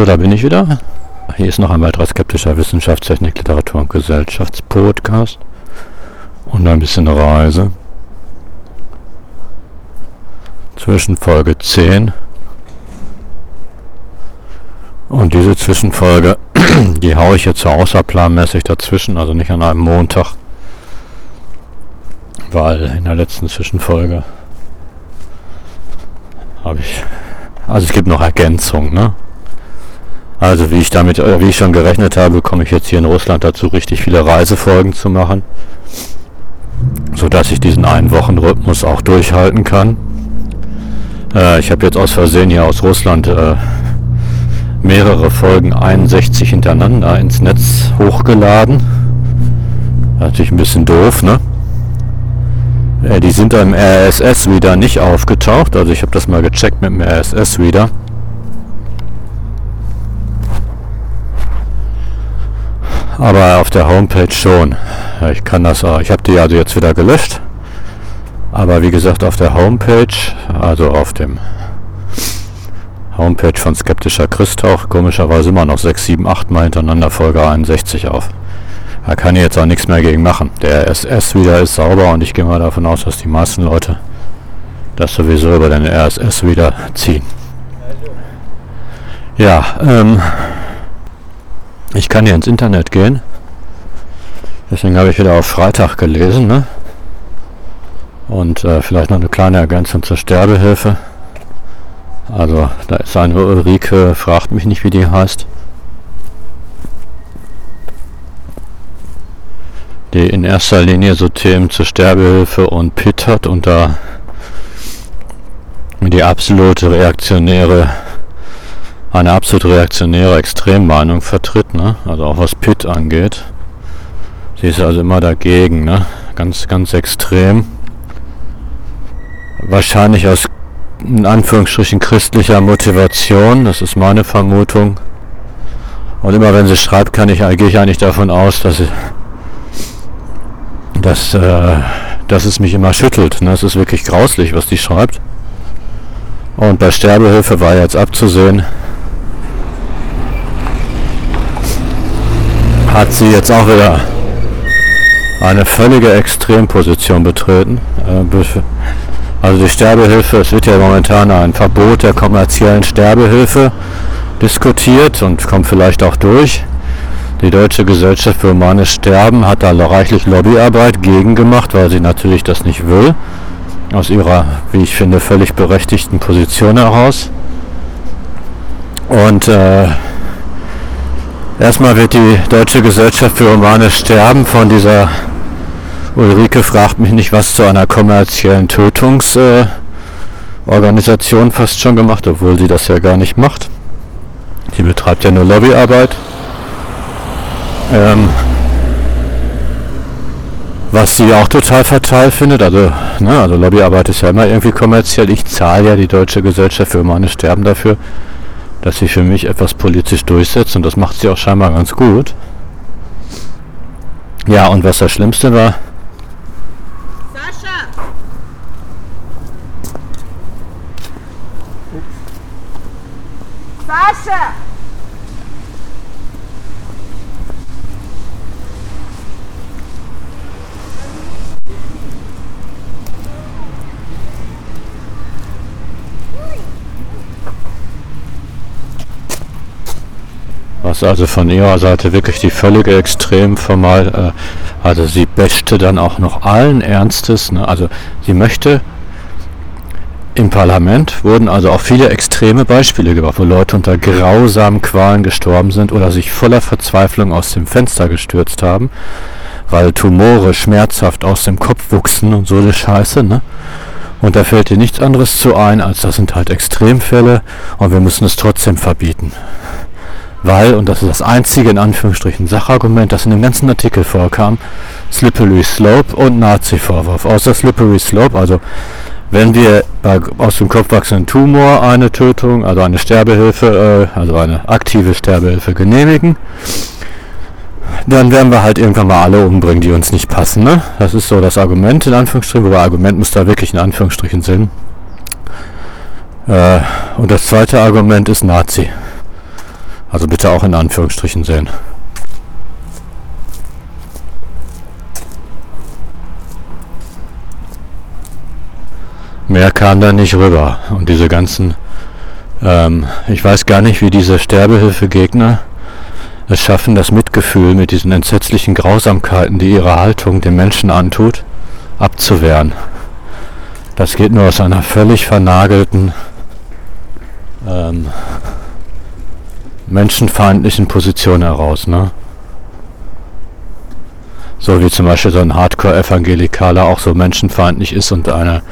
Also, da bin ich wieder. Hier ist noch ein weiterer skeptischer Wissenschaftstechnik, Literatur und Gesellschaftspodcast. Und ein bisschen Reise. Zwischen Folge 10 und diese Zwischenfolge, die haue ich jetzt so außerplanmäßig dazwischen, also nicht an einem Montag, weil in der letzten Zwischenfolge habe ich, also es gibt noch Ergänzungen, ne? Also wie ich damit, äh, wie ich schon gerechnet habe, komme ich jetzt hier in Russland dazu, richtig viele Reisefolgen zu machen, so dass ich diesen einen Wochenrhythmus auch durchhalten kann. Äh, ich habe jetzt aus Versehen hier aus Russland äh, mehrere Folgen 61 hintereinander ins Netz hochgeladen. Natürlich ein bisschen doof, ne? Äh, die sind im RSS wieder nicht aufgetaucht, also ich habe das mal gecheckt mit dem RSS aber auf der Homepage schon. Ich kann das auch. Ich habe die also jetzt wieder gelöscht. Aber wie gesagt, auf der Homepage, also auf dem Homepage von Skeptischer Christ auch komischerweise immer noch 6, 7, 8 Mal hintereinander Folge 61 auf. Da kann ich jetzt auch nichts mehr gegen machen. Der RSS wieder ist sauber und ich gehe mal davon aus, dass die meisten Leute das sowieso über den RSS wieder ziehen. Ja, ähm, ich kann hier ins Internet gehen. Deswegen habe ich wieder auf Freitag gelesen. Ne? Und äh, vielleicht noch eine kleine Ergänzung zur Sterbehilfe. Also da ist eine Ulrike, fragt mich nicht, wie die heißt. Die in erster Linie so Themen zur Sterbehilfe und PIT hat und da die absolute reaktionäre eine absolut reaktionäre Extremmeinung vertritt, ne? also auch was Pitt angeht. Sie ist also immer dagegen, ne? ganz, ganz extrem. Wahrscheinlich aus in Anführungsstrichen christlicher Motivation, das ist meine Vermutung. Und immer wenn sie schreibt, kann ich, gehe ich eigentlich davon aus, dass, sie, dass, äh, dass es mich immer schüttelt. Ne? Es ist wirklich grauslich, was die schreibt. Und bei Sterbehilfe war jetzt abzusehen, hat sie jetzt auch wieder eine völlige Extremposition betreten. Äh, also die Sterbehilfe, es wird ja momentan ein Verbot der kommerziellen Sterbehilfe diskutiert und kommt vielleicht auch durch. Die Deutsche Gesellschaft für Humanes Sterben hat da reichlich Lobbyarbeit gegen gemacht, weil sie natürlich das nicht will. Aus ihrer, wie ich finde, völlig berechtigten Position heraus. Und äh, Erstmal wird die Deutsche Gesellschaft für Humanes Sterben von dieser Ulrike fragt mich nicht was zu einer kommerziellen Tötungsorganisation äh, fast schon gemacht, obwohl sie das ja gar nicht macht. Die betreibt ja nur Lobbyarbeit. Ähm, was sie auch total fatal findet, also, ne, also Lobbyarbeit ist ja immer irgendwie kommerziell. Ich zahle ja die Deutsche Gesellschaft für Humanes Sterben dafür, dass sie für mich etwas politisch durchsetzt und das macht sie auch scheinbar ganz gut. Ja, und was das Schlimmste war, Sascha! Sascha! Was also von ihrer Seite wirklich die völlige Extremformal, äh, also sie bäschte dann auch noch allen Ernstes, ne? also sie möchte im Parlament wurden also auch viele extreme Beispiele gebracht, wo Leute unter grausamen Qualen gestorben sind oder sich voller Verzweiflung aus dem Fenster gestürzt haben, weil Tumore schmerzhaft aus dem Kopf wuchsen und so eine Scheiße, ne? Und da fällt dir nichts anderes zu ein, als das sind halt Extremfälle und wir müssen es trotzdem verbieten weil, und das ist das einzige in Anführungsstrichen Sachargument, das in dem ganzen Artikel vorkam, Slippery Slope und Nazi-Vorwurf. Außer Slippery Slope, also wenn wir bei aus dem Kopf wachsenden Tumor eine Tötung, also eine Sterbehilfe, äh, also eine aktive Sterbehilfe genehmigen, dann werden wir halt irgendwann mal alle umbringen, die uns nicht passen. Ne? Das ist so das Argument in Anführungsstrichen, wobei Argument muss da wirklich in Anführungsstrichen Sinn. Äh, und das zweite Argument ist Nazi. Also bitte auch in Anführungsstrichen sehen. Mehr kam da nicht rüber. Und diese ganzen, ähm, ich weiß gar nicht, wie diese Sterbehilfegegner es schaffen, das Mitgefühl mit diesen entsetzlichen Grausamkeiten, die ihre Haltung den Menschen antut, abzuwehren. Das geht nur aus einer völlig vernagelten, ähm, menschenfeindlichen Position heraus. Ne? So wie zum Beispiel so ein Hardcore-Evangelikaler auch so menschenfeindlich ist und eine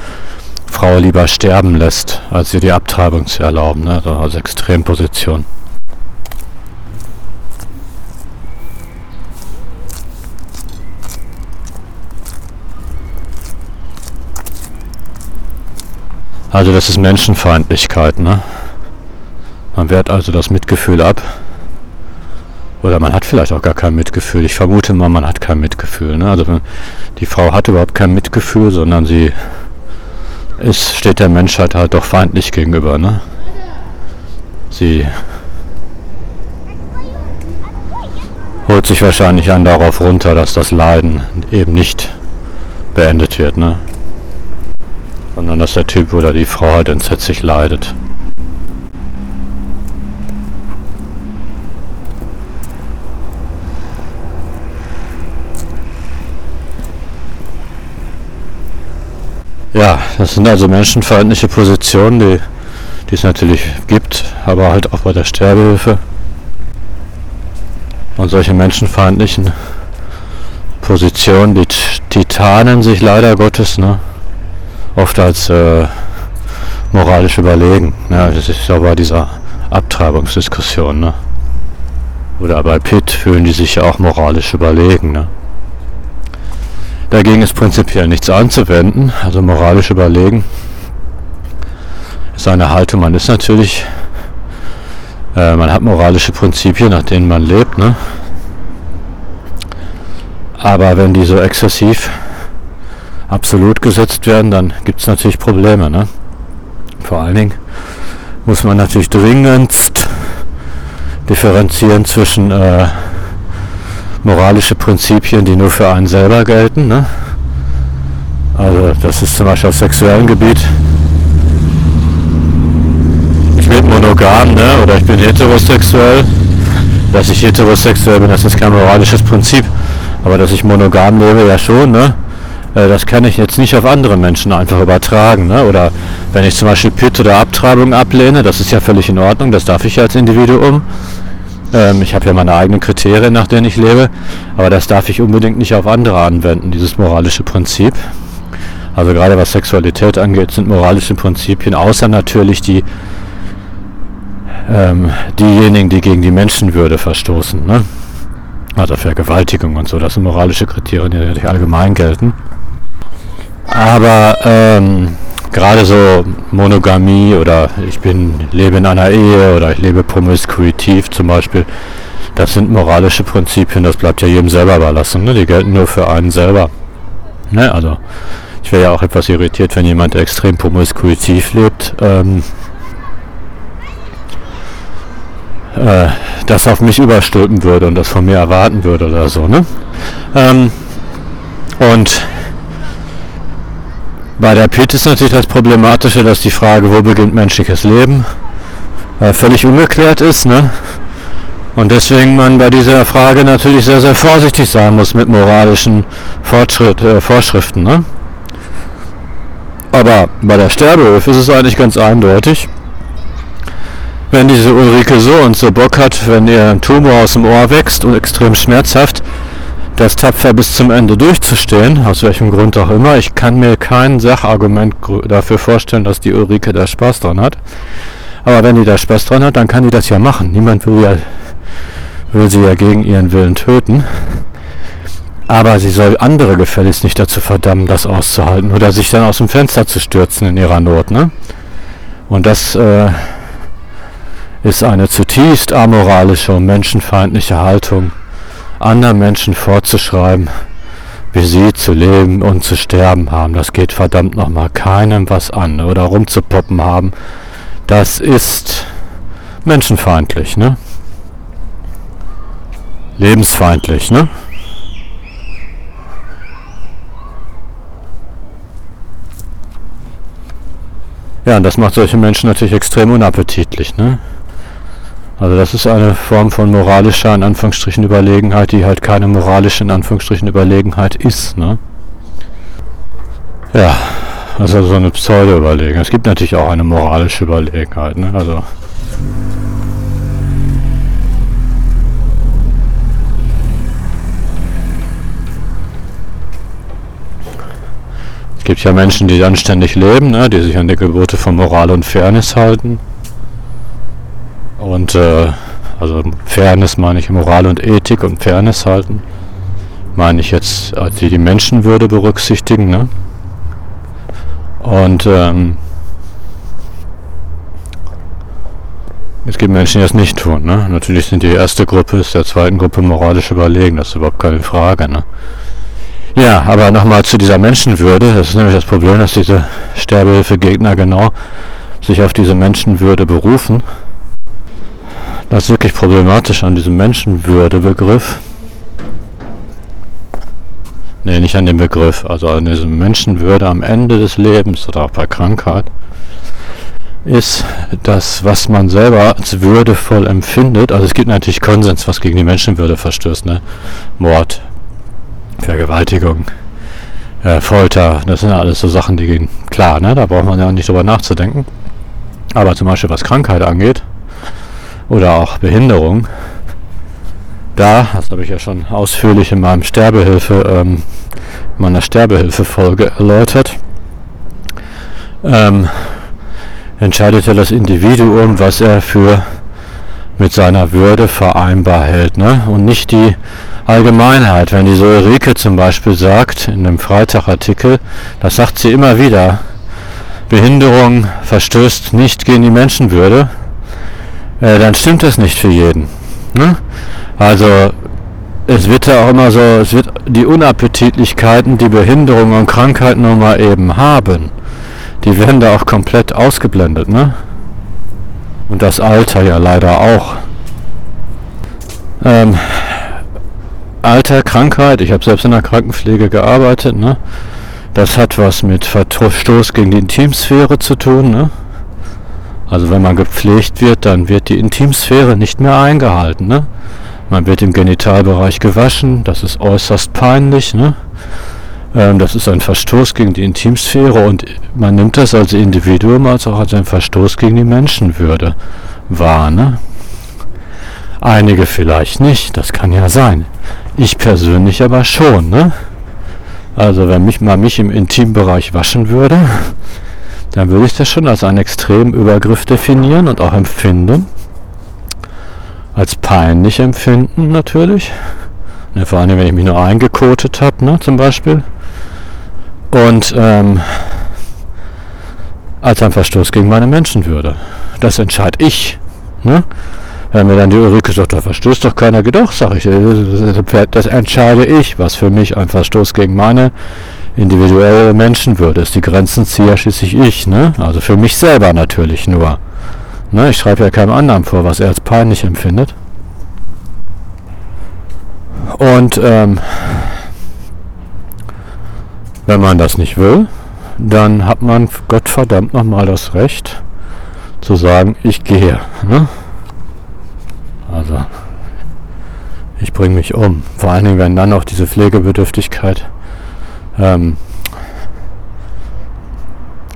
Frau lieber sterben lässt, als ihr die Abtreibung zu erlauben. Ne? Also als Extremposition. Also das ist Menschenfeindlichkeit, ne? Man wehrt also das Mitgefühl ab. Oder man hat vielleicht auch gar kein Mitgefühl. Ich vermute mal, man hat kein Mitgefühl. Ne? Also die Frau hat überhaupt kein Mitgefühl, sondern sie ist, steht der Menschheit halt doch feindlich gegenüber. Ne? Sie holt sich wahrscheinlich an darauf runter, dass das Leiden eben nicht beendet wird. Ne? Sondern dass der Typ oder die Frau halt entsetzlich leidet. Ja, das sind also menschenfeindliche Positionen, die, die es natürlich gibt, aber halt auch bei der Sterbehilfe. Und solche menschenfeindlichen Positionen, die, tarnen sich leider Gottes ne, oft als äh, moralisch überlegen. Ja, das ist ja bei dieser Abtreibungsdiskussion. Ne? Oder bei Pitt fühlen die sich ja auch moralisch überlegen. Ne? Dagegen ist prinzipiell nichts anzuwenden, also moralisch überlegen ist eine Haltung. Man ist natürlich, äh, man hat moralische Prinzipien, nach denen man lebt, ne? Aber wenn die so exzessiv absolut gesetzt werden, dann gibt es natürlich Probleme, ne? Vor allen Dingen muss man natürlich dringendst differenzieren zwischen äh, moralische Prinzipien, die nur für einen selber gelten. Ne? Also das ist zum Beispiel auf sexuellem Gebiet. Ich bin monogam ne? oder ich bin heterosexuell. Dass ich heterosexuell bin, das ist kein moralisches Prinzip. Aber dass ich monogam lebe, ja schon. Ne? Äh, das kann ich jetzt nicht auf andere Menschen einfach übertragen. Ne? Oder wenn ich zum Beispiel PIT oder Abtreibung ablehne, das ist ja völlig in Ordnung, das darf ich als Individuum. Ähm, ich habe ja meine eigenen Kriterien, nach denen ich lebe, aber das darf ich unbedingt nicht auf andere anwenden, dieses moralische Prinzip. Also gerade was Sexualität angeht, sind moralische Prinzipien, außer natürlich die ähm, diejenigen, die gegen die Menschenwürde verstoßen. Ne? Also Vergewaltigung und so, das sind moralische Kriterien, die natürlich allgemein gelten. Aber ähm, gerade so Monogamie oder ich bin lebe in einer Ehe oder ich lebe promiskuitiv zum Beispiel, das sind moralische Prinzipien, das bleibt ja jedem selber überlassen. Ne? Die gelten nur für einen selber. Ne? Also ich wäre ja auch etwas irritiert, wenn jemand extrem promiskuitiv lebt, ähm, äh, das auf mich überstülpen würde und das von mir erwarten würde oder so. Ne? Ähm, und bei der PIT ist natürlich das Problematische, dass die Frage, wo beginnt menschliches Leben, äh, völlig ungeklärt ist. Ne? Und deswegen man bei dieser Frage natürlich sehr, sehr vorsichtig sein muss mit moralischen Fortschritt, äh, Vorschriften. Ne? Aber bei der Sterbehilfe ist es eigentlich ganz eindeutig. Wenn diese Ulrike so und so Bock hat, wenn ihr ein Tumor aus dem Ohr wächst und extrem schmerzhaft, das tapfer bis zum Ende durchzustehen, aus welchem Grund auch immer. Ich kann mir kein Sachargument dafür vorstellen, dass die Ulrike da Spaß dran hat. Aber wenn die da Spaß dran hat, dann kann die das ja machen. Niemand will, ja, will sie ja gegen ihren Willen töten. Aber sie soll andere gefälligst nicht dazu verdammen, das auszuhalten oder sich dann aus dem Fenster zu stürzen in ihrer Not. Ne? Und das äh, ist eine zutiefst amoralische und menschenfeindliche Haltung anderen Menschen vorzuschreiben, wie sie zu leben und zu sterben haben. Das geht verdammt nochmal keinem was an. Oder rumzupoppen haben. Das ist menschenfeindlich, ne? lebensfeindlich, ne? Ja, und das macht solche Menschen natürlich extrem unappetitlich. Ne? Also das ist eine Form von moralischer, in Anführungsstrichen, Überlegenheit, die halt keine moralische, in Anführungsstrichen, Überlegenheit ist. Ne? Ja, das ist also so eine Pseudo-Überlegenheit. Es gibt natürlich auch eine moralische Überlegenheit. Ne? Also gibt ja Menschen, die anständig leben, ne, die sich an die Gebote von Moral und Fairness halten. Und äh, also Fairness meine ich Moral und Ethik und Fairness halten. Meine ich jetzt, als die die Menschenwürde berücksichtigen. Ne? Und ähm, es gibt Menschen, die das nicht tun. Ne? Natürlich sind die erste Gruppe, ist der zweiten Gruppe moralisch überlegen. Das ist überhaupt keine Frage. Ne? Ja, aber nochmal zu dieser Menschenwürde. Das ist nämlich das Problem, dass diese Sterbehilfegegner genau sich auf diese Menschenwürde berufen. Das wirklich problematisch an diesem Menschenwürde-Begriff. Nee, nicht an dem Begriff, also an diesem Menschenwürde am Ende des Lebens oder auch bei Krankheit ist das, was man selber als würdevoll empfindet. Also es gibt natürlich Konsens, was gegen die Menschenwürde verstößt, ne? Mord, Vergewaltigung, äh, Folter, das sind alles so Sachen, die gehen klar, ne? da braucht man ja nicht drüber nachzudenken. Aber zum Beispiel was Krankheit angeht oder auch Behinderung, da, das habe ich ja schon ausführlich in meinem Sterbehilfe, ähm, meiner Sterbehilfe-Folge erläutert, ähm, entscheidet ja das Individuum, was er für mit seiner Würde vereinbar hält, ne? Und nicht die Allgemeinheit. Wenn die Ulrike zum Beispiel sagt, in einem Freitag-Artikel, das sagt sie immer wieder, Behinderung verstößt nicht gegen die Menschenwürde, äh, dann stimmt das nicht für jeden. Ne? Also es wird ja auch immer so, es wird die Unappetitlichkeiten, die Behinderung und Krankheit nun mal eben haben, die werden da auch komplett ausgeblendet, ne? Und das Alter ja leider auch. Ähm, Alter, Krankheit, ich habe selbst in der Krankenpflege gearbeitet, ne? Das hat was mit Verstoß gegen die Intimsphäre zu tun, ne? Also wenn man gepflegt wird, dann wird die Intimsphäre nicht mehr eingehalten, ne? Man wird im Genitalbereich gewaschen, das ist äußerst peinlich, ne? Ähm, das ist ein Verstoß gegen die Intimsphäre und man nimmt das als Individuum als auch als ein Verstoß gegen die Menschenwürde wahr, ne? Einige vielleicht nicht, das kann ja sein. Ich persönlich aber schon, ne? Also wenn mich mal mich im Intimbereich waschen würde, dann würde ich das schon als einen extremen Übergriff definieren und auch empfinden. Als peinlich empfinden natürlich. Ne, vor allem, wenn ich mich nur eingekotet habe, ne, zum Beispiel. Und ähm, als ein Verstoß gegen meine Menschenwürde. Das entscheide ich. Ne? Wenn mir dann die Ulrike sagt, da verstößt doch keiner, doch, sag ich, das entscheide ich, was für mich ein Verstoß gegen meine individuelle Menschenwürde ist. Die Grenzen ziehe schließlich ich, ne? Also für mich selber natürlich nur. Ne? Ich schreibe ja keinem anderen vor, was er als peinlich empfindet. Und ähm, wenn man das nicht will, dann hat man Gottverdammt nochmal das Recht zu sagen, ich gehe. Ne? Also ich bringe mich um. Vor allen Dingen, wenn dann auch diese Pflegebedürftigkeit ähm,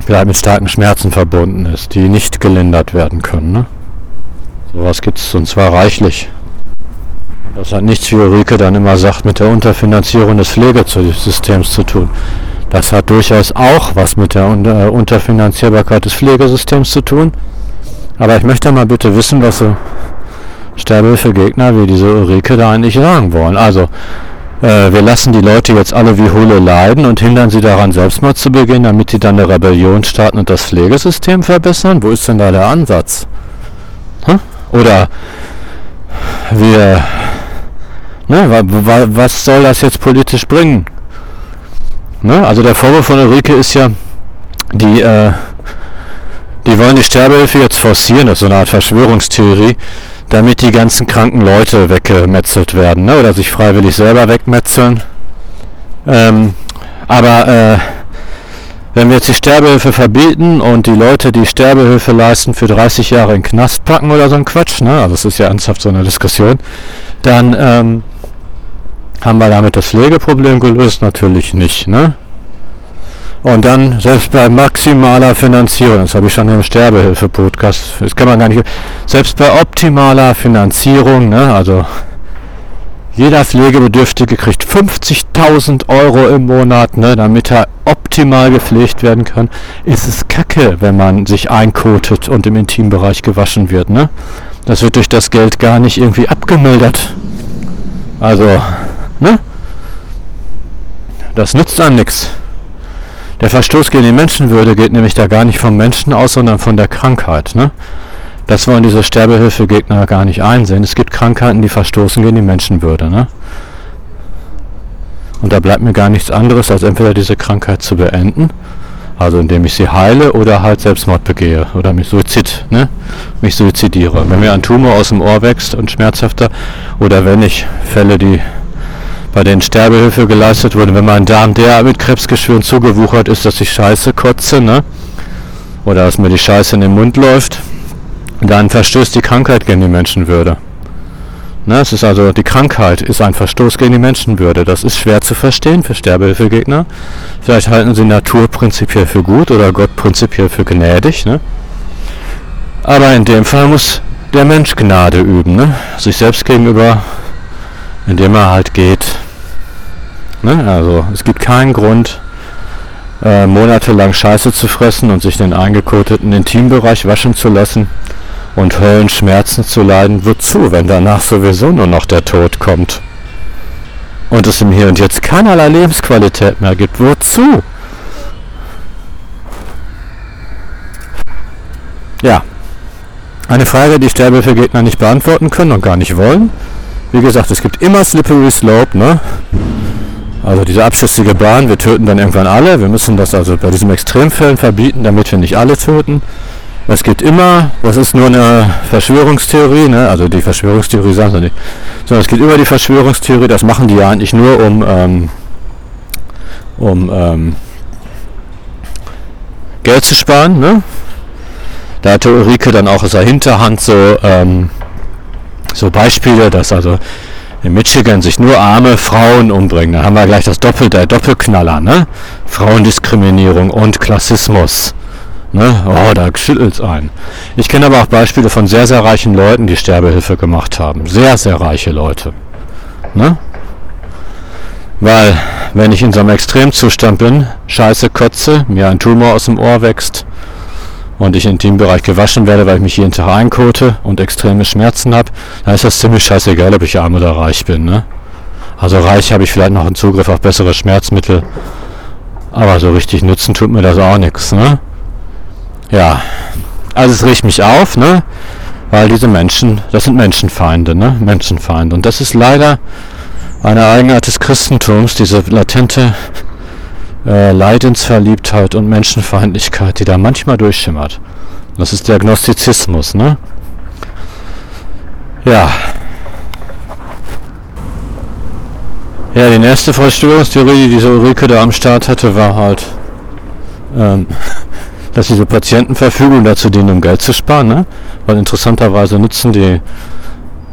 vielleicht mit starken Schmerzen verbunden ist, die nicht gelindert werden können. Ne? Sowas gibt es und zwar reichlich. Das hat nichts, wie Ulrike dann immer sagt, mit der Unterfinanzierung des Pflegesystems zu tun. Das hat durchaus auch was mit der äh, Unterfinanzierbarkeit des Pflegesystems zu tun. Aber ich möchte mal bitte wissen, was so Sterbehilfegegner wie diese Ulrike da eigentlich sagen wollen. Also, äh, wir lassen die Leute jetzt alle wie Hulle leiden und hindern sie daran, Selbstmord zu begehen, damit sie dann eine Rebellion starten und das Pflegesystem verbessern? Wo ist denn da der Ansatz? Hm? Oder wir, ne, was soll das jetzt politisch bringen? Ne? Also der Vorwurf von Ulrike ist ja, die, äh, die wollen die Sterbehilfe jetzt forcieren, das ist so eine Art Verschwörungstheorie, damit die ganzen kranken Leute weggemetzelt werden ne? oder sich freiwillig selber wegmetzeln. Ähm, aber äh, wenn wir jetzt die Sterbehilfe verbieten und die Leute, die Sterbehilfe leisten, für 30 Jahre in den Knast packen oder so ein Quatsch, ne? also das ist ja ernsthaft so eine Diskussion, dann ähm, haben wir damit das Pflegeproblem gelöst? Natürlich nicht. Ne? Und dann, selbst bei maximaler Finanzierung, das habe ich schon im Sterbehilfe-Podcast, das kann man gar nicht, selbst bei optimaler Finanzierung, ne, also jeder Pflegebedürftige kriegt 50.000 Euro im Monat, ne, damit er optimal gepflegt werden kann, ist es kacke, wenn man sich einkotet und im Intimbereich gewaschen wird. Ne? Das wird durch das Geld gar nicht irgendwie abgemildert. Also, ne? Das nützt an nichts. Der Verstoß gegen die Menschenwürde geht nämlich da gar nicht vom Menschen aus, sondern von der Krankheit. Ne? Das wollen diese Sterbehilfegegner gar nicht einsehen. Es gibt Krankheiten, die verstoßen gegen die Menschenwürde. Ne? Und da bleibt mir gar nichts anderes, als entweder diese Krankheit zu beenden, also indem ich sie heile oder halt Selbstmord begehe oder mich Suizid, ne? mich suizidiere. Wenn mir ein Tumor aus dem Ohr wächst und schmerzhafter oder wenn ich Fälle, die bei denen Sterbehilfe geleistet wurde, wenn mein Darm der mit Krebsgeschwüren zugewuchert ist, dass ich Scheiße kotze, ne? Oder dass mir die Scheiße in den Mund läuft, dann verstößt die Krankheit gegen die Menschenwürde. Ne, es ist also, die Krankheit ist ein Verstoß gegen die Menschenwürde. Das ist schwer zu verstehen für Sterbehilfegegner. Vielleicht halten sie Natur prinzipiell für gut oder Gott prinzipiell für gnädig. Ne? Aber in dem Fall muss der Mensch Gnade üben, ne? sich selbst gegenüber, indem er halt geht. Ne? Also es gibt keinen Grund, äh, monatelang Scheiße zu fressen und sich den eingekoteten Intimbereich waschen zu lassen und Höllenschmerzen zu leiden. Wozu, wenn danach sowieso nur noch der Tod kommt? Und es im Hier und Jetzt keinerlei Lebensqualität mehr gibt. Wozu? Ja. Eine Frage, die Sterbehilfegegner nicht beantworten können und gar nicht wollen. Wie gesagt, es gibt immer Slippery Slope, ne? Also diese abschüssige Bahn, wir töten dann irgendwann alle. Wir müssen das also bei diesen Extremfällen verbieten, damit wir nicht alle töten. Es gibt immer, das ist nur eine Verschwörungstheorie, ne? also die Verschwörungstheorie sagen sie nicht, sondern es gibt immer die Verschwörungstheorie, das machen die ja eigentlich nur um, ähm, um ähm, Geld zu sparen. Ne? Da hatte Ulrike dann auch aus der Hinterhand so, ähm, so Beispiele, dass also in Michigan sich nur arme Frauen umbringen. Da haben wir gleich das Doppel, der Doppelknaller, ne? Frauendiskriminierung und Klassismus. Ne? Oh, da schüttelt es ein. Ich kenne aber auch Beispiele von sehr, sehr reichen Leuten, die Sterbehilfe gemacht haben. Sehr, sehr reiche Leute. Ne? Weil, wenn ich in so einem Extremzustand bin, scheiße kotze, mir ein Tumor aus dem Ohr wächst und ich in dem Bereich gewaschen werde, weil ich mich jeden Tag einkote und extreme Schmerzen habe, dann ist das ziemlich scheißegal, ob ich arm oder reich bin. Ne? Also reich habe ich vielleicht noch einen Zugriff auf bessere Schmerzmittel, aber so richtig nutzen tut mir das auch nichts. Ne? Ja, also es riecht mich auf, ne? Weil diese Menschen, das sind Menschenfeinde, ne? Menschenfeinde. Und das ist leider eine Eigenart des Christentums, diese latente äh, Leidensverliebtheit und Menschenfeindlichkeit, die da manchmal durchschimmert. Das ist der Gnostizismus, ne? Ja. Ja, die nächste Verschwörungstheorie, die diese Ulrike da am Start hatte, war halt, ähm, dass diese Patientenverfügung dazu dienen, um Geld zu sparen, ne? Weil interessanterweise nutzen die,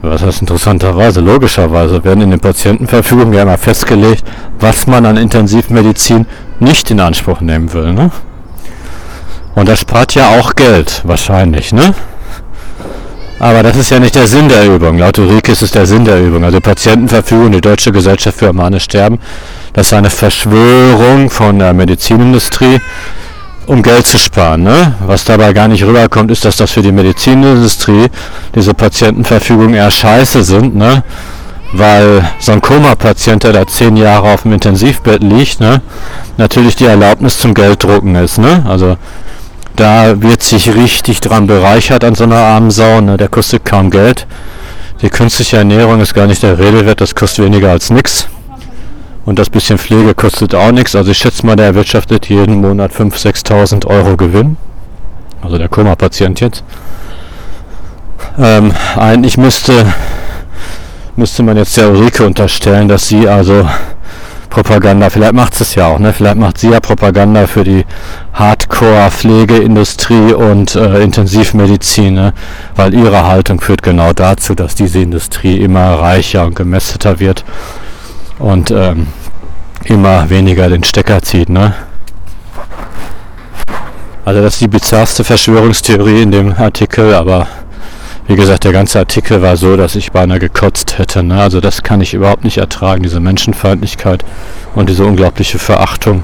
was heißt interessanterweise, logischerweise werden in den Patientenverfügungen ja immer festgelegt, was man an Intensivmedizin nicht in Anspruch nehmen will, ne? Und das spart ja auch Geld, wahrscheinlich, ne? Aber das ist ja nicht der Sinn der Übung. Laut Ulrike ist es der Sinn der Übung. Also Patientenverfügung, die Deutsche Gesellschaft für humane Sterben, das ist eine Verschwörung von der Medizinindustrie, um Geld zu sparen. Ne? Was dabei gar nicht rüberkommt, ist, dass das für die Medizinindustrie diese Patientenverfügungen eher scheiße sind, ne? weil so ein Koma-Patient, der da zehn Jahre auf dem Intensivbett liegt, ne? natürlich die Erlaubnis zum Gelddrucken ist. Ne? Also da wird sich richtig dran bereichert an so einer armen Sau, ne? der kostet kaum Geld. Die künstliche Ernährung ist gar nicht der Rede wert, das kostet weniger als nichts. Und das bisschen Pflege kostet auch nichts. Also ich schätze mal, der erwirtschaftet jeden Monat 5.000, 6.000 Euro Gewinn. Also der Koma-Patient jetzt. Ähm, eigentlich müsste, müsste man jetzt der Ulrike unterstellen, dass sie also Propaganda, vielleicht macht es ja auch, ne? vielleicht macht sie ja Propaganda für die Hardcore-Pflegeindustrie und äh, Intensivmedizin, ne? weil ihre Haltung führt genau dazu, dass diese Industrie immer reicher und gemästeter wird und ähm, immer weniger den Stecker zieht. Ne? Also das ist die bizarrste Verschwörungstheorie in dem Artikel, aber wie gesagt, der ganze Artikel war so, dass ich beinahe gekotzt hätte. Ne? Also das kann ich überhaupt nicht ertragen, diese Menschenfeindlichkeit und diese unglaubliche Verachtung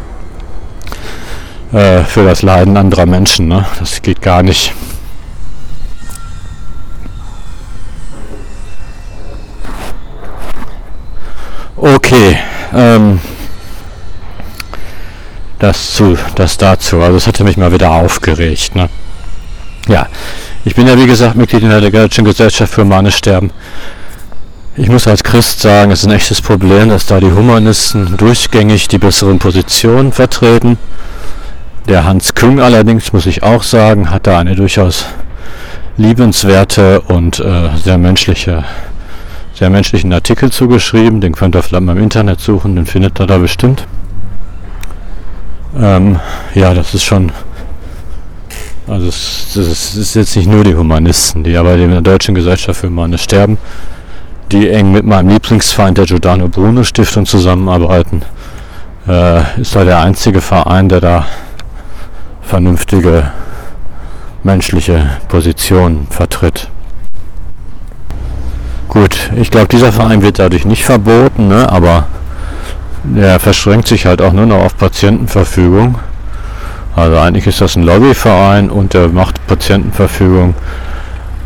äh, für das Leiden anderer Menschen. Ne? Das geht gar nicht. Okay. Ähm, das zu, das dazu. Also es hatte mich mal wieder aufgeregt. Ne? Ja, ich bin ja wie gesagt Mitglied in der Deutschen Gesellschaft für Humane Sterben. Ich muss als Christ sagen, es ist ein echtes Problem, dass da die Humanisten durchgängig die besseren Positionen vertreten. Der Hans Küng allerdings, muss ich auch sagen, hat da eine durchaus liebenswerte und äh, sehr menschliche, sehr menschlichen Artikel zugeschrieben. Den könnt ihr vielleicht mal im Internet suchen, den findet ihr da bestimmt. Ähm, ja, das ist schon. Also es, es, ist jetzt nicht nur die Humanisten, die aber in der Deutschen Gesellschaft für Humane sterben, die eng mit meinem Lieblingsfeind der Giordano Bruno Stiftung zusammenarbeiten. Äh, ist da der einzige Verein, der da vernünftige menschliche Positionen vertritt. Gut, ich glaube, dieser Verein wird dadurch nicht verboten, ne? aber der verschränkt sich halt auch nur noch auf Patientenverfügung. Also eigentlich ist das ein Lobbyverein und der macht Patientenverfügung,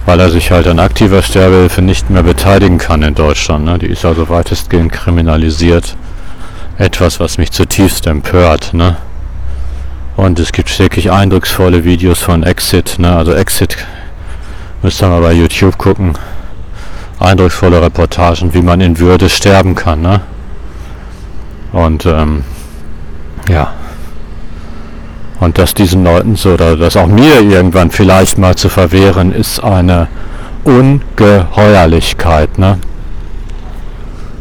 weil er sich halt an aktiver Sterbehilfe nicht mehr beteiligen kann in Deutschland. Ne? Die ist also weitestgehend kriminalisiert. Etwas, was mich zutiefst empört. Ne? Und es gibt wirklich eindrucksvolle Videos von Exit. Ne? Also Exit müsst ihr mal bei YouTube gucken. Eindrucksvolle Reportagen, wie man in Würde sterben kann. Ne? Und ähm, ja. Und das diesen Leuten so, oder das auch mir irgendwann vielleicht mal zu verwehren, ist eine Ungeheuerlichkeit, ne?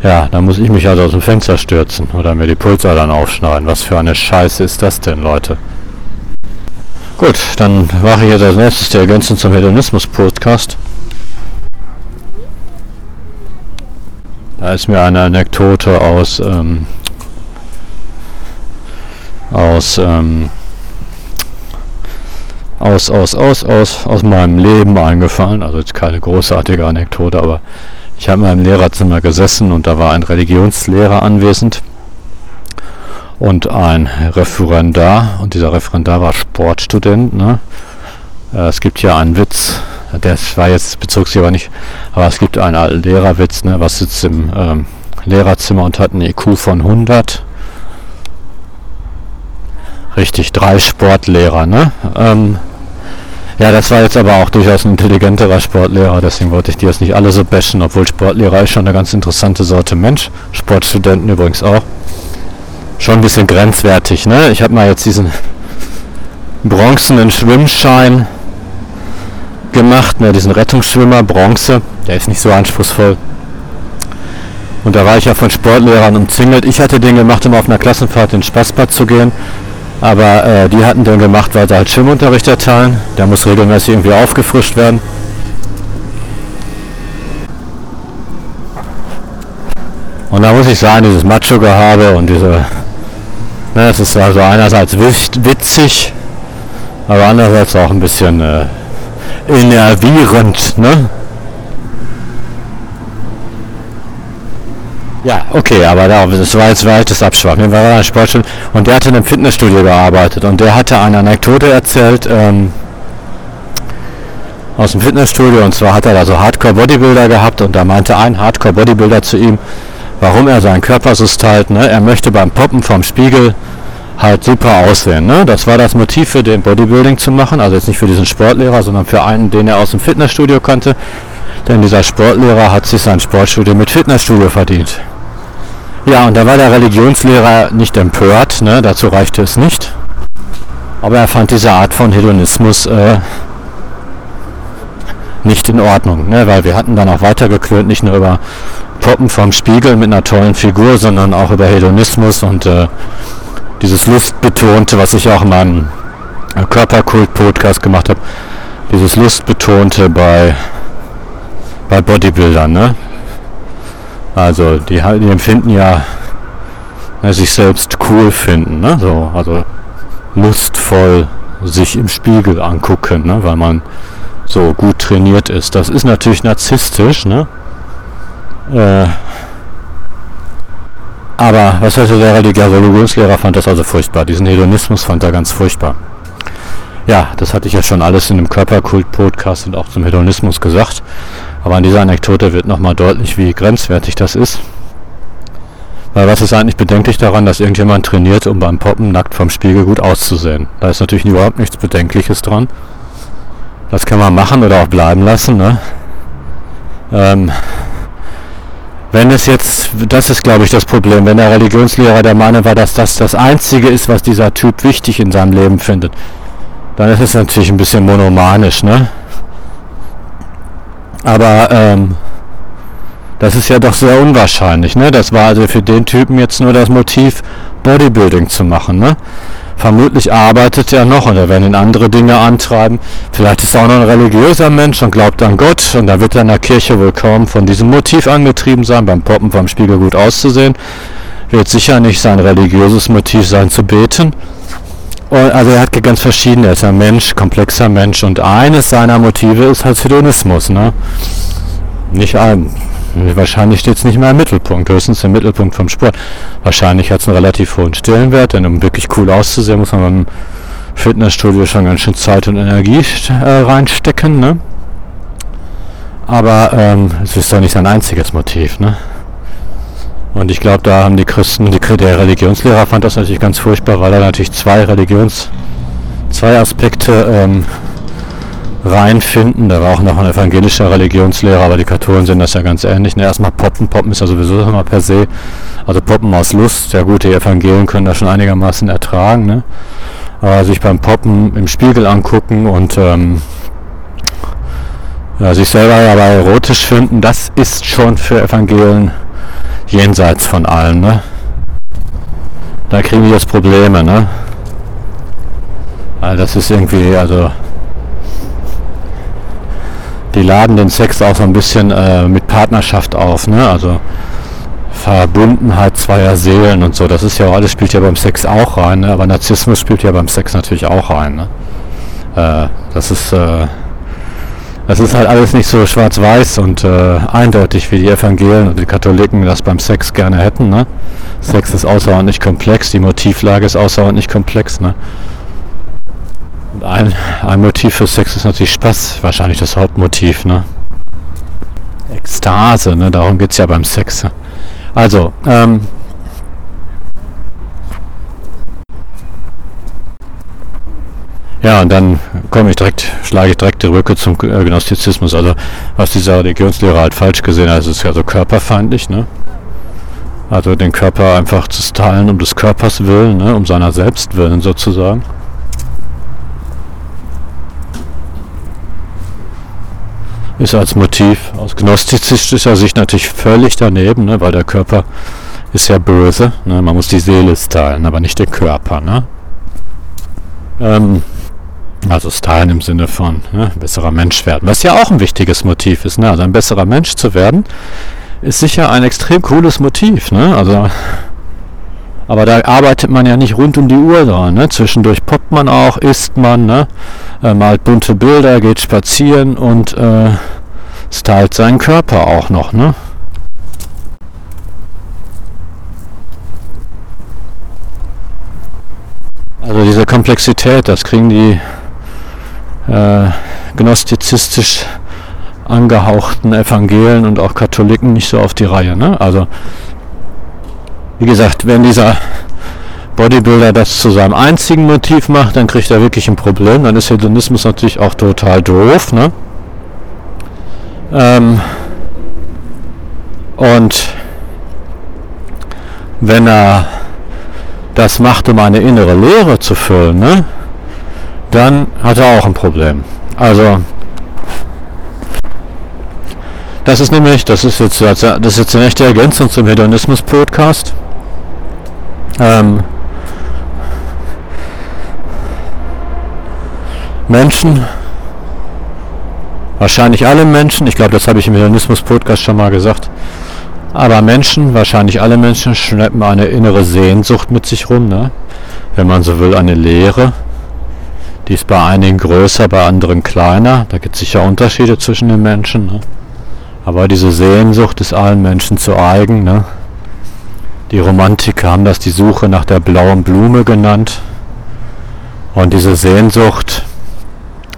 Ja, da muss ich mich also aus dem Fenster stürzen oder mir die Pulsadern aufschneiden. Was für eine Scheiße ist das denn, Leute? Gut, dann mache ich jetzt als nächstes die Ergänzung zum Hedonismus-Podcast. Da ist mir eine Anekdote aus ähm, aus, ähm, aus, aus, aus, aus, aus meinem Leben eingefallen. Also jetzt keine großartige Anekdote, aber ich habe in meinem Lehrerzimmer gesessen und da war ein Religionslehrer anwesend und ein Referendar. Und dieser Referendar war Sportstudent. Ne? Äh, es gibt ja einen Witz, der war jetzt, bezog sich aber nicht, aber es gibt einen alten Lehrerwitz, ne? was sitzt im ähm, Lehrerzimmer und hat einen IQ von 100 Richtig, drei Sportlehrer, ne? Ähm, ja, das war jetzt aber auch durchaus ein intelligenterer Sportlehrer, deswegen wollte ich die jetzt nicht alle so bashen, obwohl Sportlehrer ist schon eine ganz interessante Sorte Mensch. Sportstudenten übrigens auch. Schon ein bisschen grenzwertig, ne? Ich habe mal jetzt diesen bronzenen Schwimmschein gemacht, ne? Diesen Rettungsschwimmer, Bronze. Der ist nicht so anspruchsvoll. Und da war ich ja von Sportlehrern umzingelt. Ich hatte den gemacht, um auf einer Klassenfahrt in Spaßbad zu gehen. Aber äh, die hatten den gemacht, weil sie halt Schwimmunterricht erteilen. Der muss regelmäßig irgendwie aufgefrischt werden. Und da muss ich sagen, dieses Macho-Gehabe und diese, ne, es ist also einerseits witzig, aber andererseits auch ein bisschen äh, innervierend, ne? Ja, okay, aber das war jetzt weites Abschwachen. Wir waren ein Sportstudio und der hatte in einem Fitnessstudio gearbeitet und der hatte eine Anekdote erzählt ähm, aus dem Fitnessstudio und zwar hat er da so Hardcore Bodybuilder gehabt und da meinte ein Hardcore Bodybuilder zu ihm, warum er seinen Körper so stylt. Ne? Er möchte beim Poppen vom Spiegel halt super aussehen. Ne? Das war das Motiv für den Bodybuilding zu machen, also jetzt nicht für diesen Sportlehrer, sondern für einen, den er aus dem Fitnessstudio kannte. Denn dieser Sportlehrer hat sich sein Sportstudio mit Fitnessstudio verdient. Ja, und da war der Religionslehrer nicht empört, ne? dazu reichte es nicht. Aber er fand diese Art von Hedonismus äh, nicht in Ordnung, ne? weil wir hatten dann auch weitergeklönt, nicht nur über Poppen vom Spiegel mit einer tollen Figur, sondern auch über Hedonismus und äh, dieses Lustbetonte, was ich auch in meinem Körperkult-Podcast gemacht habe, dieses Lustbetonte bei, bei Bodybuildern. Ne? Also die, die empfinden ja ne, sich selbst cool finden, ne? so, also lustvoll sich im Spiegel angucken, ne? weil man so gut trainiert ist. Das ist natürlich narzisstisch, ne? Äh, aber was heute der Religionslehrer fand das also furchtbar. Diesen Hedonismus fand er ganz furchtbar. Ja, das hatte ich ja schon alles in dem Körperkult-Podcast und auch zum Hedonismus gesagt. Aber an dieser Anekdote wird nochmal deutlich, wie grenzwertig das ist. Weil was ist eigentlich bedenklich daran, dass irgendjemand trainiert, um beim Poppen nackt vom Spiegel gut auszusehen? Da ist natürlich überhaupt nichts Bedenkliches dran. Das kann man machen oder auch bleiben lassen. Ne? Ähm, wenn es jetzt, das ist glaube ich das Problem, wenn der Religionslehrer der Meinung war, dass das das Einzige ist, was dieser Typ wichtig in seinem Leben findet, dann ist es natürlich ein bisschen monomanisch, ne? Aber ähm, das ist ja doch sehr unwahrscheinlich, ne? Das war also für den Typen jetzt nur das Motiv, Bodybuilding zu machen, ne? Vermutlich arbeitet er noch und er werden ihn andere Dinge antreiben. Vielleicht ist er auch noch ein religiöser Mensch und glaubt an Gott und da wird er in der Kirche wohl kaum von diesem Motiv angetrieben sein, beim Poppen vom Spiegel gut auszusehen. Wird sicher nicht sein religiöses Motiv sein zu beten. Und also er hat ganz verschiedene, er ist ein Mensch, komplexer Mensch und eines seiner Motive ist halt Hedonismus. Ne? Nicht ein, Wahrscheinlich steht es nicht mehr im Mittelpunkt, höchstens im Mittelpunkt vom Sport. Wahrscheinlich hat es einen relativ hohen Stellenwert, denn um wirklich cool auszusehen, muss man beim Fitnessstudio schon ganz schön Zeit und Energie äh, reinstecken. Ne? Aber ähm, es ist doch nicht sein einziges Motiv. Ne? Und ich glaube, da haben die Christen, die, der Religionslehrer fand das natürlich ganz furchtbar, weil er natürlich zwei Religions, zwei Aspekte ähm, reinfinden. Da war auch noch ein evangelischer Religionslehrer, aber die Katholen sind das ja ganz ähnlich. Ne, erstmal Poppen. Poppen ist ja sowieso immer per se. Also Poppen aus Lust. Ja gut, die Evangelien können das schon einigermaßen ertragen. Ne? Aber sich beim Poppen im Spiegel angucken und ähm, ja, sich selber aber erotisch finden, das ist schon für Evangelien jenseits von allem. Ne? Da kriegen die jetzt Probleme. Ne? Also das ist irgendwie, also die laden den Sex auch so ein bisschen äh, mit Partnerschaft auf, ne? Also Verbundenheit zweier Seelen und so. Das ist ja auch alles spielt ja beim Sex auch rein, ne? aber Narzissmus spielt ja beim Sex natürlich auch rein. Ne? Äh, das ist äh, das ist halt alles nicht so schwarz-weiß und äh, eindeutig wie die Evangelien und die Katholiken das beim Sex gerne hätten. Ne? Sex ist außerordentlich komplex, die Motivlage ist außerordentlich komplex. Ne? Ein, ein Motiv für Sex ist natürlich Spaß, wahrscheinlich das Hauptmotiv, ne? Ekstase, ne? Darum geht es ja beim Sex. Also, ähm, Ja, und dann komme ich direkt, schlage ich direkt die Rücke zum äh, Gnostizismus. Also was dieser Religionslehrer halt falsch gesehen hat, ist ja so körperfeindlich, ne? Also den Körper einfach zu stylen um des Körpers willen, ne? um seiner selbst willen sozusagen. Ist als Motiv aus gnostizistischer Sicht natürlich völlig daneben, ne, weil der Körper ist ja böse. Ne, man muss die Seele stylen, aber nicht den Körper. Ne? Ähm, also stylen im Sinne von ne, besserer Mensch werden, was ja auch ein wichtiges Motiv ist. Ne? Also ein besserer Mensch zu werden, ist sicher ein extrem cooles Motiv. Ne? Also aber da arbeitet man ja nicht rund um die Uhr dran. Ne? Zwischendurch poppt man auch, isst man, ne? äh, malt bunte Bilder, geht spazieren und äh, stylt seinen Körper auch noch. Ne? Also diese Komplexität, das kriegen die äh, gnostizistisch angehauchten Evangelien und auch Katholiken nicht so auf die Reihe. Ne? Also wie gesagt, wenn dieser Bodybuilder das zu seinem einzigen Motiv macht, dann kriegt er wirklich ein Problem. Dann ist Hedonismus natürlich auch total doof. Ne? Ähm und wenn er das macht, um eine innere Leere zu füllen, ne, dann hat er auch ein Problem. Also Das ist nämlich, das ist jetzt, das ist jetzt eine echte Ergänzung zum Hedonismus-Podcast. Ähm, Menschen, wahrscheinlich alle Menschen, ich glaube, das habe ich im Hedonismus-Podcast schon mal gesagt, aber Menschen, wahrscheinlich alle Menschen, schleppen eine innere Sehnsucht mit sich rum, ne? wenn man so will, eine Leere. Die ist bei einigen größer, bei anderen kleiner. Da gibt es sicher Unterschiede zwischen den Menschen. Ne? Aber diese Sehnsucht ist allen Menschen zu eigen. Ne? Die Romantiker haben das die Suche nach der blauen Blume genannt. Und diese Sehnsucht,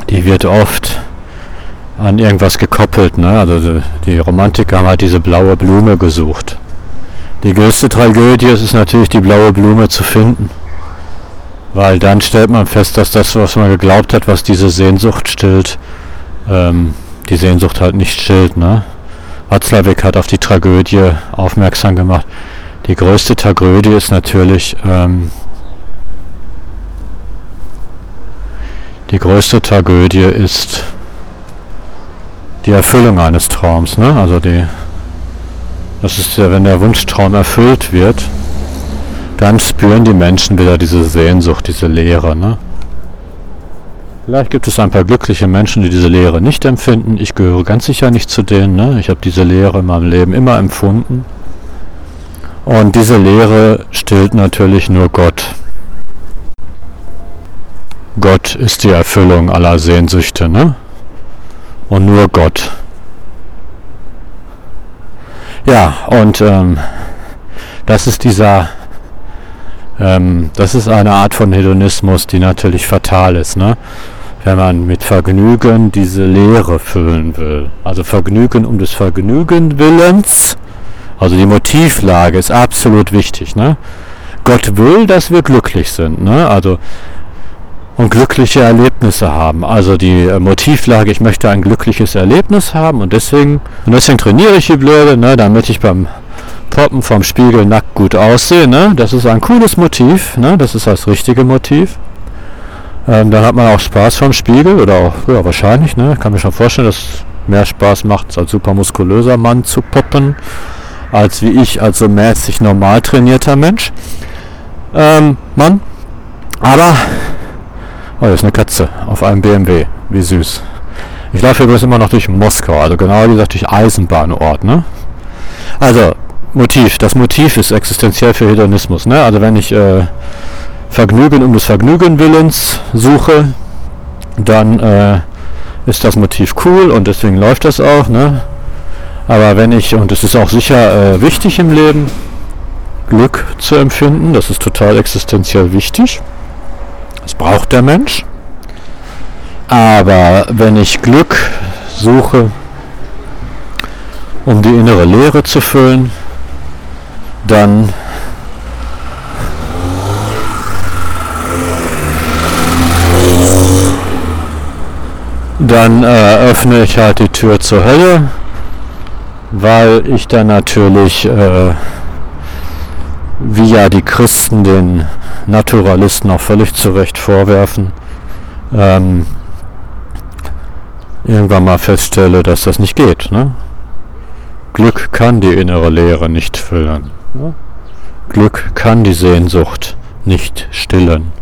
die wird oft an irgendwas gekoppelt. Ne? Also die Romantiker haben halt diese blaue Blume gesucht. Die größte Tragödie ist es natürlich, die blaue Blume zu finden. Weil dann stellt man fest, dass das, was man geglaubt hat, was diese Sehnsucht stillt, ähm, die Sehnsucht halt nicht stillt. Ne? Watzlawick hat auf die Tragödie aufmerksam gemacht. Die größte Tragödie ist natürlich ähm, Die größte Tragödie ist die Erfüllung eines Traums. Ne? Also die, das ist ja, wenn der Wunschtraum erfüllt wird, dann spüren die Menschen wieder diese Sehnsucht, diese Leere. Ne? Vielleicht gibt es ein paar glückliche Menschen, die diese Leere nicht empfinden. Ich gehöre ganz sicher nicht zu denen. Ne? Ich habe diese Leere in meinem Leben immer empfunden. Und diese Leere stillt natürlich nur Gott. Gott ist die Erfüllung aller Sehnsüchte, ne? Und nur Gott. Ja, und ähm, das ist dieser, ähm, das ist eine Art von Hedonismus, die natürlich fatal ist, ne? Wenn man mit Vergnügen diese Leere füllen will. Also Vergnügen um des Vergnügen Willens. Also die Motivlage ist absolut wichtig, ne? Gott will, dass wir glücklich sind, ne? Also und glückliche Erlebnisse haben. Also die äh, Motivlage, ich möchte ein glückliches Erlebnis haben und deswegen, und deswegen trainiere ich die Blöde, ne, damit ich beim Poppen vom Spiegel nackt gut aussehe. Ne? Das ist ein cooles Motiv, ne? das ist das richtige Motiv. Ähm, dann hat man auch Spaß vom Spiegel oder auch, ja, wahrscheinlich, ne? kann mir schon vorstellen, dass es mehr Spaß macht, als super muskulöser Mann zu poppen, als wie ich, als so mäßig normal trainierter Mensch. Ähm, Mann. Aber Oh, das ist eine Katze auf einem BMW. Wie süß. Ich laufe übrigens immer noch durch Moskau, also genau gesagt durch Eisenbahnort. Ne? Also, Motiv. Das Motiv ist existenziell für Hedonismus. Ne? Also wenn ich äh, Vergnügen um des Vergnügen Willens suche, dann äh, ist das Motiv cool und deswegen läuft das auch. Ne? Aber wenn ich, und es ist auch sicher äh, wichtig im Leben, Glück zu empfinden, das ist total existenziell wichtig. Das braucht der Mensch. Aber wenn ich Glück suche, um die innere Leere zu füllen, dann dann äh, öffne ich halt die Tür zur Hölle, weil ich dann natürlich äh, wie ja die Christen den Naturalisten auch völlig zu Recht vorwerfen, ähm, irgendwann mal feststelle, dass das nicht geht. Ne? Glück kann die innere Leere nicht füllen. Ne? Glück kann die Sehnsucht nicht stillen.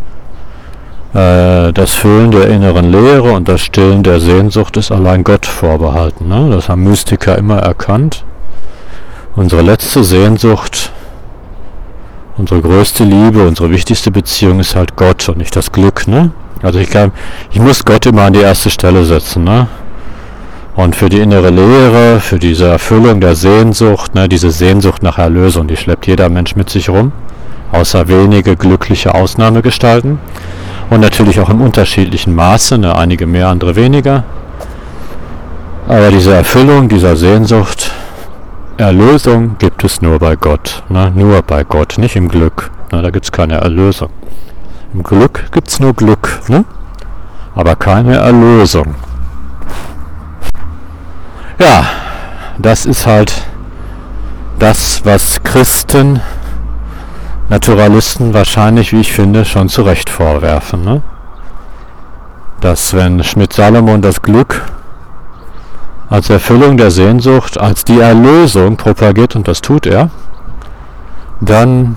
Äh, das Füllen der inneren Leere und das Stillen der Sehnsucht ist allein Gott vorbehalten. Ne? Das haben Mystiker immer erkannt. Unsere letzte Sehnsucht unsere größte Liebe, unsere wichtigste Beziehung ist halt Gott und nicht das Glück, ne? Also ich kann, ich muss Gott immer an die erste Stelle setzen, ne? Und für die innere Lehre, für diese Erfüllung der Sehnsucht, ne, diese Sehnsucht nach Erlösung, die schleppt jeder Mensch mit sich rum, außer wenige glückliche Ausnahmegestalten. Und natürlich auch im unterschiedlichen Maße, ne, einige mehr, andere weniger. Aber diese Erfüllung dieser Sehnsucht, Erlösung gibt es nur bei Gott. Ne? Nur bei Gott, nicht im Glück. Ne? Da gibt es keine Erlösung. Im Glück gibt es nur Glück, ne? aber keine Erlösung. Ja, das ist halt das, was Christen, Naturalisten wahrscheinlich, wie ich finde, schon zu Recht vorwerfen. Ne? Dass wenn Schmidt-Salomon das Glück als Erfüllung der Sehnsucht, als die Erlösung propagiert, und das tut er, dann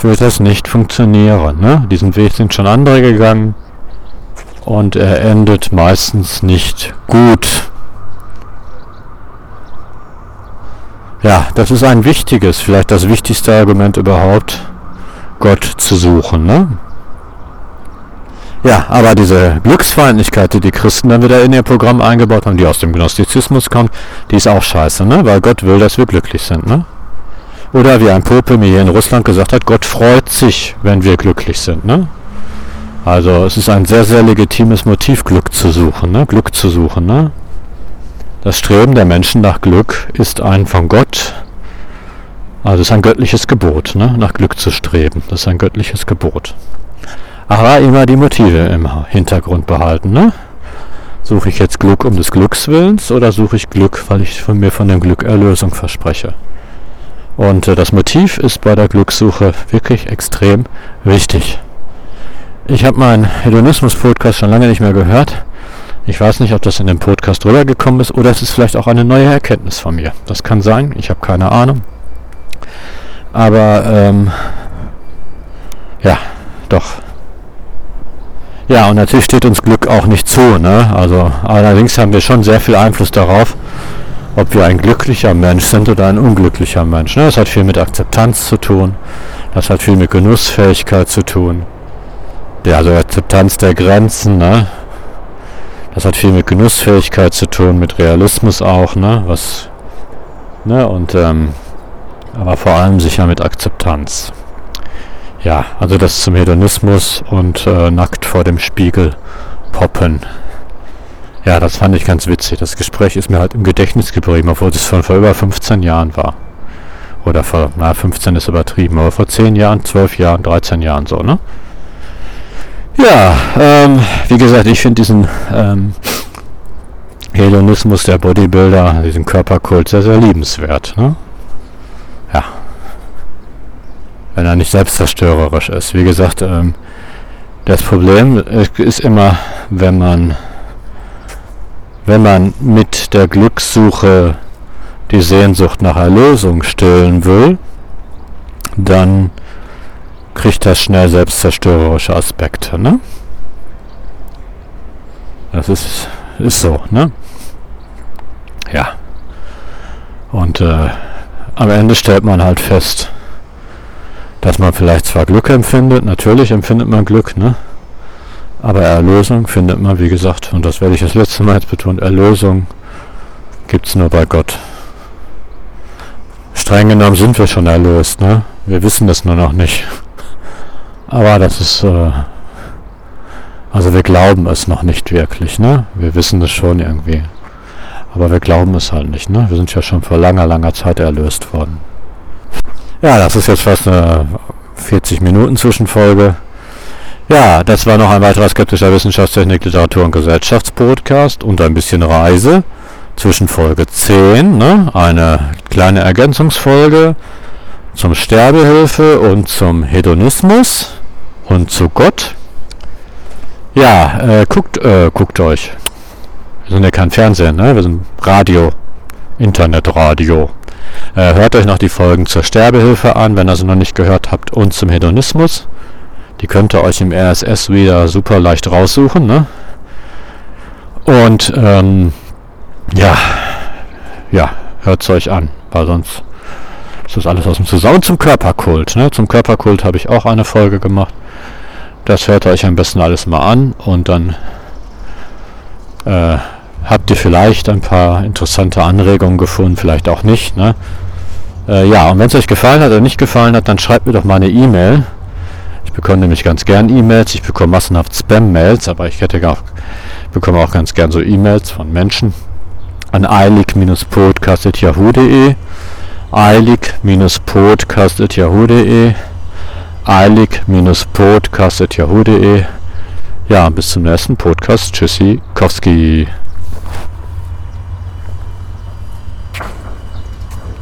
wird das nicht funktionieren. Ne? Diesen Weg sind schon andere gegangen und er endet meistens nicht gut. Ja, das ist ein wichtiges, vielleicht das wichtigste Argument überhaupt, Gott zu suchen. Ne? Ja, aber diese Glücksfeindlichkeit, die die Christen dann wieder in ihr Programm eingebaut haben, die aus dem Gnostizismus kommt, die ist auch scheiße, ne? weil Gott will, dass wir glücklich sind. Ne? Oder wie ein Pope mir hier in Russland gesagt hat, Gott freut sich, wenn wir glücklich sind. Ne? Also es ist ein sehr, sehr legitimes Motiv, Glück zu suchen. Ne? Glück zu suchen. Ne? Das Streben der Menschen nach Glück ist ein von Gott, also es ist ein göttliches Gebot, ne? nach Glück zu streben. Das ist ein göttliches Gebot. Aber immer die Motive im Hintergrund behalten. Ne? Suche ich jetzt Glück um des Glücks willens oder suche ich Glück, weil ich von mir von dem Glück Erlösung verspreche? Und äh, das Motiv ist bei der Glückssuche wirklich extrem wichtig. Ich habe meinen Hedonismus-Podcast schon lange nicht mehr gehört. Ich weiß nicht, ob das in dem Podcast rübergekommen ist oder es ist vielleicht auch eine neue Erkenntnis von mir. Das kann sein, ich habe keine Ahnung. Aber ähm, ja, doch. Ja, und natürlich steht uns Glück auch nicht zu. Ne? Also allerdings haben wir schon sehr viel Einfluss darauf, ob wir ein glücklicher Mensch sind oder ein unglücklicher Mensch. Ne? Das hat viel mit Akzeptanz zu tun. Das hat viel mit Genussfähigkeit zu tun. Der, also Akzeptanz der Grenzen. Ne? Das hat viel mit Genussfähigkeit zu tun, mit Realismus auch. Ne? Was, ne? Und, ähm, aber vor allem sicher mit Akzeptanz. Ja, also das zum Hedonismus und äh, nackt vor dem Spiegel poppen. Ja, das fand ich ganz witzig. Das Gespräch ist mir halt im Gedächtnis geblieben, obwohl es von vor über 15 Jahren war. Oder vor, na, 15 ist übertrieben, aber vor 10 Jahren, 12 Jahren, 13 Jahren so, ne? Ja, ähm, wie gesagt, ich finde diesen ähm, Hedonismus der Bodybuilder, diesen Körperkult sehr, sehr liebenswert, ne? Ja. Wenn er nicht selbstzerstörerisch ist. Wie gesagt, ähm, das Problem ist immer, wenn man wenn man mit der Glückssuche die Sehnsucht nach Erlösung stillen will, dann kriegt das schnell selbstzerstörerische Aspekte, ne? Das ist, ist so, ne? Ja. Und äh, am Ende stellt man halt fest, dass man vielleicht zwar Glück empfindet, natürlich empfindet man Glück, ne? Aber Erlösung findet man, wie gesagt, und das werde ich das letzte Mal jetzt betonen, Erlösung gibt es nur bei Gott. Streng genommen sind wir schon erlöst, ne? Wir wissen das nur noch nicht. Aber das ist, äh, also wir glauben es noch nicht wirklich, ne? Wir wissen es schon irgendwie. Aber wir glauben es halt nicht, ne? Wir sind ja schon vor langer, langer Zeit erlöst worden. Ja, das ist jetzt fast eine 40 Minuten Zwischenfolge. Ja, das war noch ein weiterer skeptischer Wissenschaftstechnik, Literatur und Gesellschaftspodcast und ein bisschen Reise zwischen Folge 10, ne, eine kleine Ergänzungsfolge zum Sterbehilfe und zum Hedonismus und zu Gott. Ja, äh, guckt, äh, guckt euch. Wir sind ja kein Fernsehen, ne? Wir sind Radio, Internetradio. Äh, hört euch noch die Folgen zur Sterbehilfe an, wenn ihr sie noch nicht gehört habt, und zum Hedonismus. Die könnt ihr euch im RSS wieder super leicht raussuchen. Ne? Und ähm, ja, ja, hört es euch an, weil sonst ist das alles aus dem Zusammen. zum Körperkult. Ne? Zum Körperkult habe ich auch eine Folge gemacht. Das hört euch am besten alles mal an und dann äh, habt ihr vielleicht ein paar interessante Anregungen gefunden, vielleicht auch nicht. Ne? Äh, ja, und wenn es euch gefallen hat oder nicht gefallen hat, dann schreibt mir doch mal eine E-Mail bekomme nämlich ganz gern E-Mails. Ich bekomme massenhaft Spam-Mails, aber ich hätte auch, bekomme auch ganz gern so E-Mails von Menschen an eilig-podcast.yahoo.de eilig-podcast.yahoo.de eilig-podcast.yahoo.de Ja, bis zum nächsten Podcast. Tschüssi, Kowski.